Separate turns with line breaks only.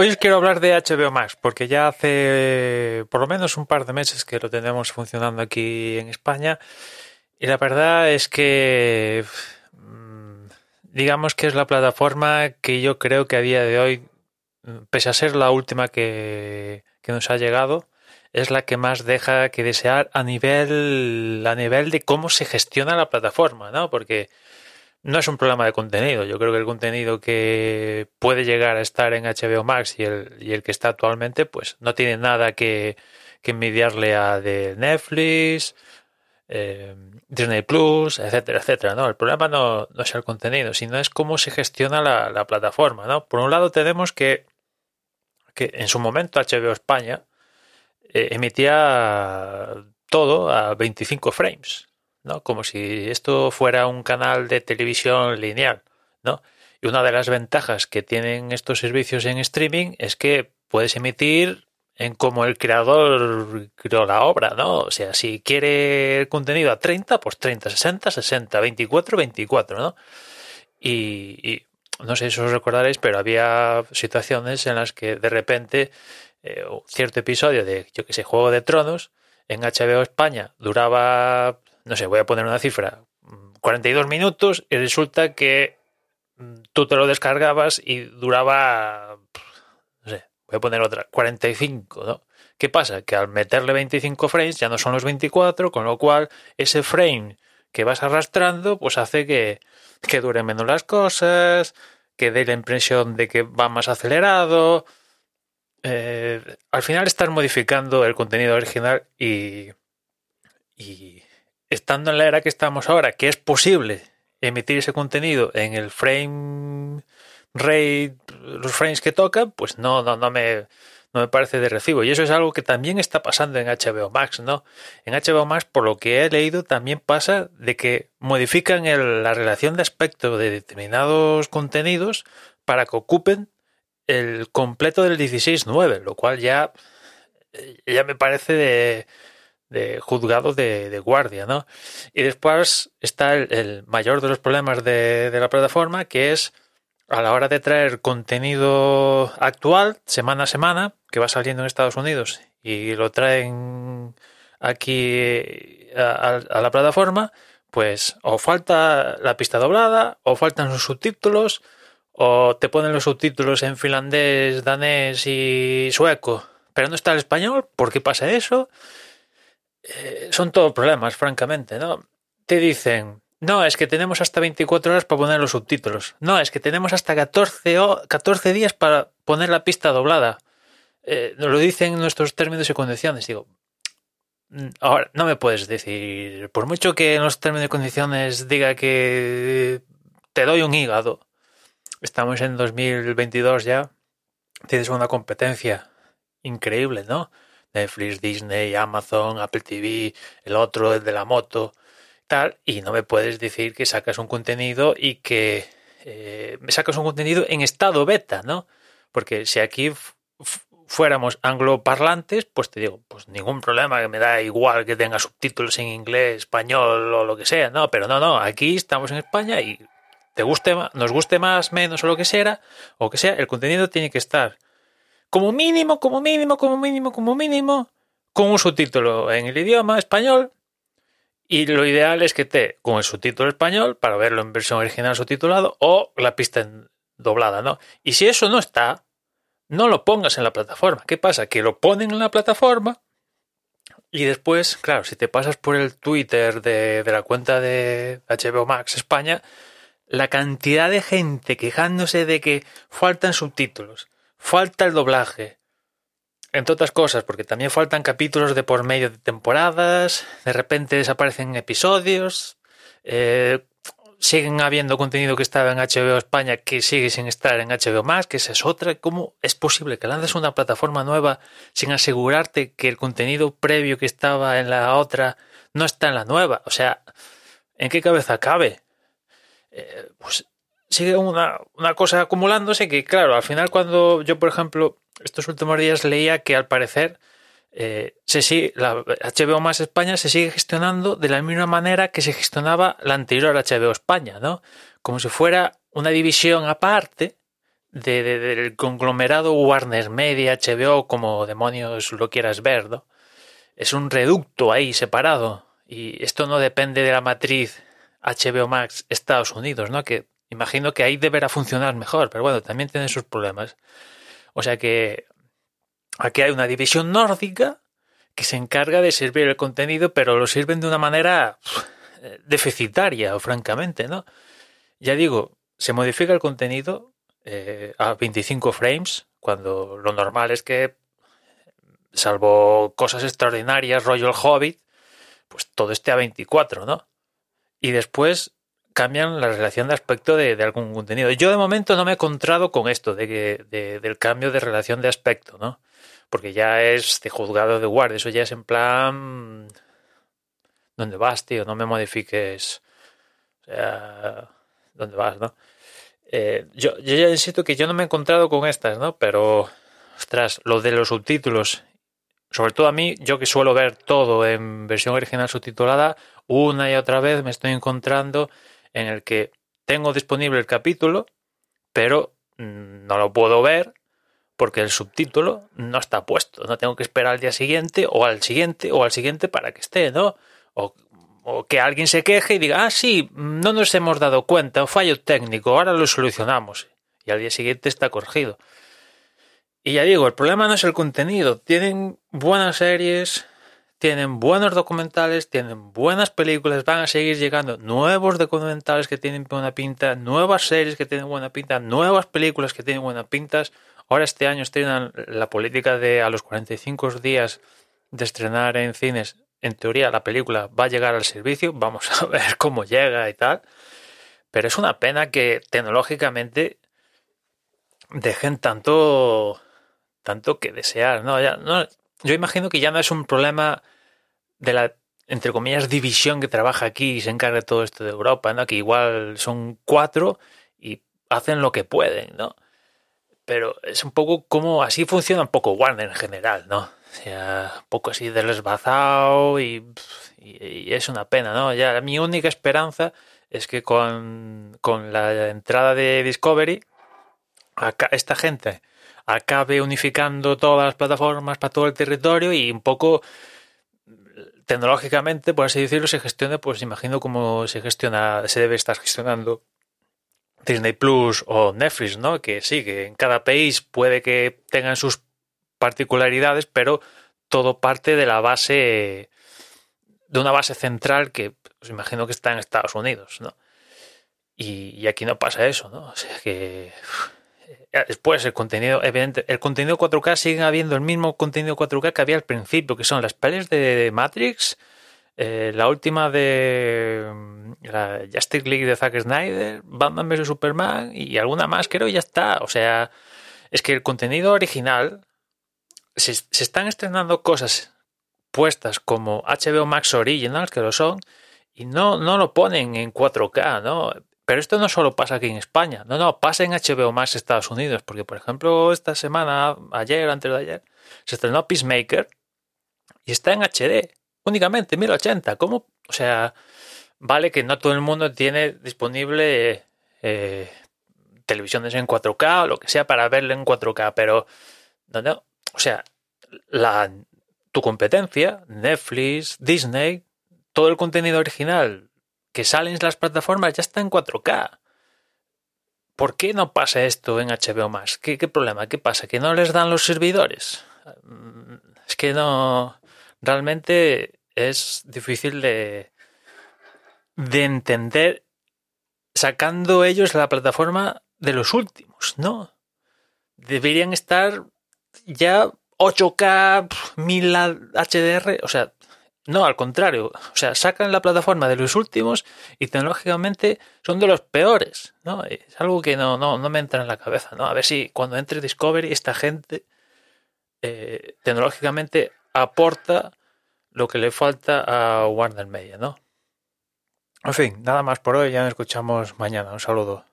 hoy os quiero hablar de HBO Max, porque ya hace por lo menos un par de meses que lo tenemos funcionando aquí en España. Y la verdad es que mm, digamos que es la plataforma que yo creo que a día de hoy, pese a ser la última que, que nos ha llegado, es la que más deja que desear a nivel, a nivel de cómo se gestiona la plataforma, ¿no? Porque no es un problema de contenido. Yo creo que el contenido que puede llegar a estar en HBO Max y el, y el que está actualmente, pues no tiene nada que, que envidiarle a de Netflix, eh, Disney Plus, etcétera, etcétera. ¿no? El problema no, no, es el contenido, sino es cómo se gestiona la, la, plataforma. ¿no? Por un lado tenemos que, que en su momento HBO España eh, emitía todo a 25 frames. ¿No? Como si esto fuera un canal de televisión lineal, ¿no? Y una de las ventajas que tienen estos servicios en streaming es que puedes emitir en como el creador creó la obra, ¿no? O sea, si quiere el contenido a 30, pues 30, 60, 60, 24, 24, ¿no? Y, y no sé si os recordaréis, pero había situaciones en las que de repente eh, cierto episodio de, yo que sé, Juego de Tronos en HBO España duraba no sé, voy a poner una cifra, 42 minutos y resulta que mm, tú te lo descargabas y duraba, no sé, voy a poner otra, 45, ¿no? ¿Qué pasa? Que al meterle 25 frames ya no son los 24, con lo cual ese frame que vas arrastrando pues hace que, que dure menos las cosas, que dé la impresión de que va más acelerado. Eh, al final estás modificando el contenido original y estando en la era que estamos ahora, que es posible emitir ese contenido en el frame rate, los frames que tocan, pues no, no, no me, no me parece de recibo. Y eso es algo que también está pasando en HBO Max, ¿no? En HBO Max, por lo que he leído, también pasa de que modifican el, la relación de aspecto de determinados contenidos para que ocupen el completo del 16.9, lo cual ya, ya me parece de, de juzgado de, de, guardia, ¿no? Y después está el, mayor de los problemas de, de, la plataforma, que es a la hora de traer contenido actual, semana a semana, que va saliendo en Estados Unidos y lo traen aquí a, a la plataforma, pues o falta la pista doblada, o faltan los subtítulos, o te ponen los subtítulos en finlandés, danés y sueco, pero no está el español. ¿Por qué pasa eso? Eh, son todos problemas, francamente, ¿no? Te dicen, no, es que tenemos hasta 24 horas para poner los subtítulos. No, es que tenemos hasta 14, 14 días para poner la pista doblada. Eh, nos lo dicen nuestros términos y condiciones. Digo, mm, ahora, no me puedes decir, por mucho que en los términos y condiciones diga que te doy un hígado, estamos en 2022 ya, tienes una competencia increíble, ¿no? Netflix, Disney, Amazon, Apple TV, el otro, el de la moto, tal, y no me puedes decir que sacas un contenido y que eh, sacas un contenido en estado beta, ¿no? Porque si aquí fuéramos angloparlantes, pues te digo, pues ningún problema, que me da igual que tenga subtítulos en inglés, español o lo que sea, no, pero no, no, aquí estamos en España y te guste nos guste más, menos o lo que sea, o que sea, el contenido tiene que estar como mínimo, como mínimo, como mínimo, como mínimo, con un subtítulo en el idioma español. Y lo ideal es que te con el subtítulo español para verlo en versión original subtitulado o la pista doblada, ¿no? Y si eso no está, no lo pongas en la plataforma. ¿Qué pasa? Que lo ponen en la plataforma y después, claro, si te pasas por el Twitter de, de la cuenta de HBO Max España, la cantidad de gente quejándose de que faltan subtítulos, Falta el doblaje. Entre otras cosas, porque también faltan capítulos de por medio de temporadas, de repente desaparecen episodios, eh, siguen habiendo contenido que estaba en HBO España que sigue sin estar en HBO más, que esa es otra. ¿Cómo es posible que lances una plataforma nueva sin asegurarte que el contenido previo que estaba en la otra no está en la nueva? O sea, ¿en qué cabeza cabe? Eh, pues sigue una, una, cosa acumulándose que, claro, al final cuando yo, por ejemplo, estos últimos días leía que al parecer eh, se sigue, la HBO más España se sigue gestionando de la misma manera que se gestionaba la anterior HBO España, ¿no? Como si fuera una división aparte del conglomerado Warner Media, HBO, como demonios lo quieras ver, ¿no? Es un reducto ahí separado. Y esto no depende de la matriz HBO Max Estados Unidos, ¿no? Que imagino que ahí deberá funcionar mejor, pero bueno, también tiene sus problemas. O sea que aquí hay una división nórdica que se encarga de servir el contenido, pero lo sirven de una manera deficitaria, francamente, ¿no? Ya digo, se modifica el contenido eh, a 25 frames, cuando lo normal es que, salvo cosas extraordinarias, rollo el Hobbit, pues todo esté a 24, ¿no? Y después cambian la relación de aspecto de, algún contenido. Yo de momento no me he encontrado con esto de que, del cambio de relación de aspecto, ¿no? Porque ya es de juzgado de guardia, eso ya es en plan... ¿Dónde vas, tío? No me modifiques... O sea, ¿dónde vas, no? Eh, yo, yo ya insisto que yo no me he encontrado con estas, ¿no? Pero, ostras, lo de los subtítulos, sobre todo a mí, yo que suelo ver todo en versión original subtitulada, una y otra vez me estoy encontrando en el que tengo disponible el capítulo, pero mm, no lo puedo ver porque el subtítulo no está puesto. No tengo que esperar al día siguiente o al siguiente o al siguiente para que esté, ¿no? O, o que alguien se queje y diga, ah, sí, no nos hemos dado cuenta, un fallo técnico, ahora lo solucionamos. Y al día siguiente está corregido. Y ya digo, el problema no es el contenido. Tienen buenas series, tienen buenos documentales, tienen buenas películas, van a seguir llegando nuevos documentales que tienen buena pinta, nuevas series que tienen buena pinta, nuevas películas que tienen buena pinta. Ahora este año estrenan la política de a los 45 días de estrenar en cines. En teoría la película va a llegar al servicio, vamos a ver cómo llega y tal. Pero es una pena que tecnológicamente dejen tanto tanto que desear, ¿no? Ya, no yo imagino que ya no es un problema de la, entre comillas, división que trabaja aquí y se encarga de todo esto de Europa, ¿no? Que igual son cuatro y hacen lo que pueden, ¿no? Pero es un poco como así funciona un poco Warner en general, ¿no? O sea, un poco así desbazado y, y, es una pena, ¿no? Ya mi única esperanza es que con, con la entrada de Discovery, acá, esta gente acabe unificando todas las plataformas para todo el territorio y un poco tecnológicamente, por así decirlo, se gestione, pues imagino cómo se gestiona, se debe estar gestionando Disney Plus o Netflix, ¿no? Que sí, que en cada país puede que tengan sus particularidades, pero todo parte de la base, de una base central que pues imagino que está en Estados Unidos, ¿no? Y, aquí no pasa eso, ¿no? O sea que después el contenido, evidente, el contenido 4K sigue habiendo el mismo contenido 4K que había al principio, que son las pelis de Matrix, eh, la última de mm, la Justice League de Zack Snyder, Batman vs Superman y alguna más, creo, y ya está. O sea, es que el contenido original se, se están estrenando cosas puestas como HBO Max Originals, que lo son, y no, no lo ponen en 4K, ¿no? Pero esto no solo pasa aquí en España, no, no, pasa en HBO Max Estados Unidos, porque por ejemplo esta semana, ayer, antes de ayer, se estrenó Peacemaker y está en HD, únicamente 1080. ¿Cómo? O sea, vale que no todo el mundo tiene disponible eh, televisiones en 4K o lo que sea para verlo en 4K, pero no, no, o sea, la, tu competencia, Netflix, Disney, todo el contenido original que salen las plataformas ya está en 4K. ¿Por qué no pasa esto en HBO? ¿Qué, ¿Qué, problema? ¿Qué pasa? ¿Que no les dan los servidores? Mm, es que no. Realmente es difícil de, de entender sacando ellos la plataforma de los últimos, ¿no? Deberían estar ya 8K, 1000 HDR, o sea, no, al contrario. O sea, sacan la plataforma de los últimos y tecnológicamente son de los peores. ¿no? Es algo que no, no, no me entra en la cabeza. ¿no? A ver si cuando entre Discovery esta gente eh, tecnológicamente aporta lo que le falta a Warner Media. ¿no? En fin, nada más por hoy. Ya nos escuchamos mañana. Un saludo.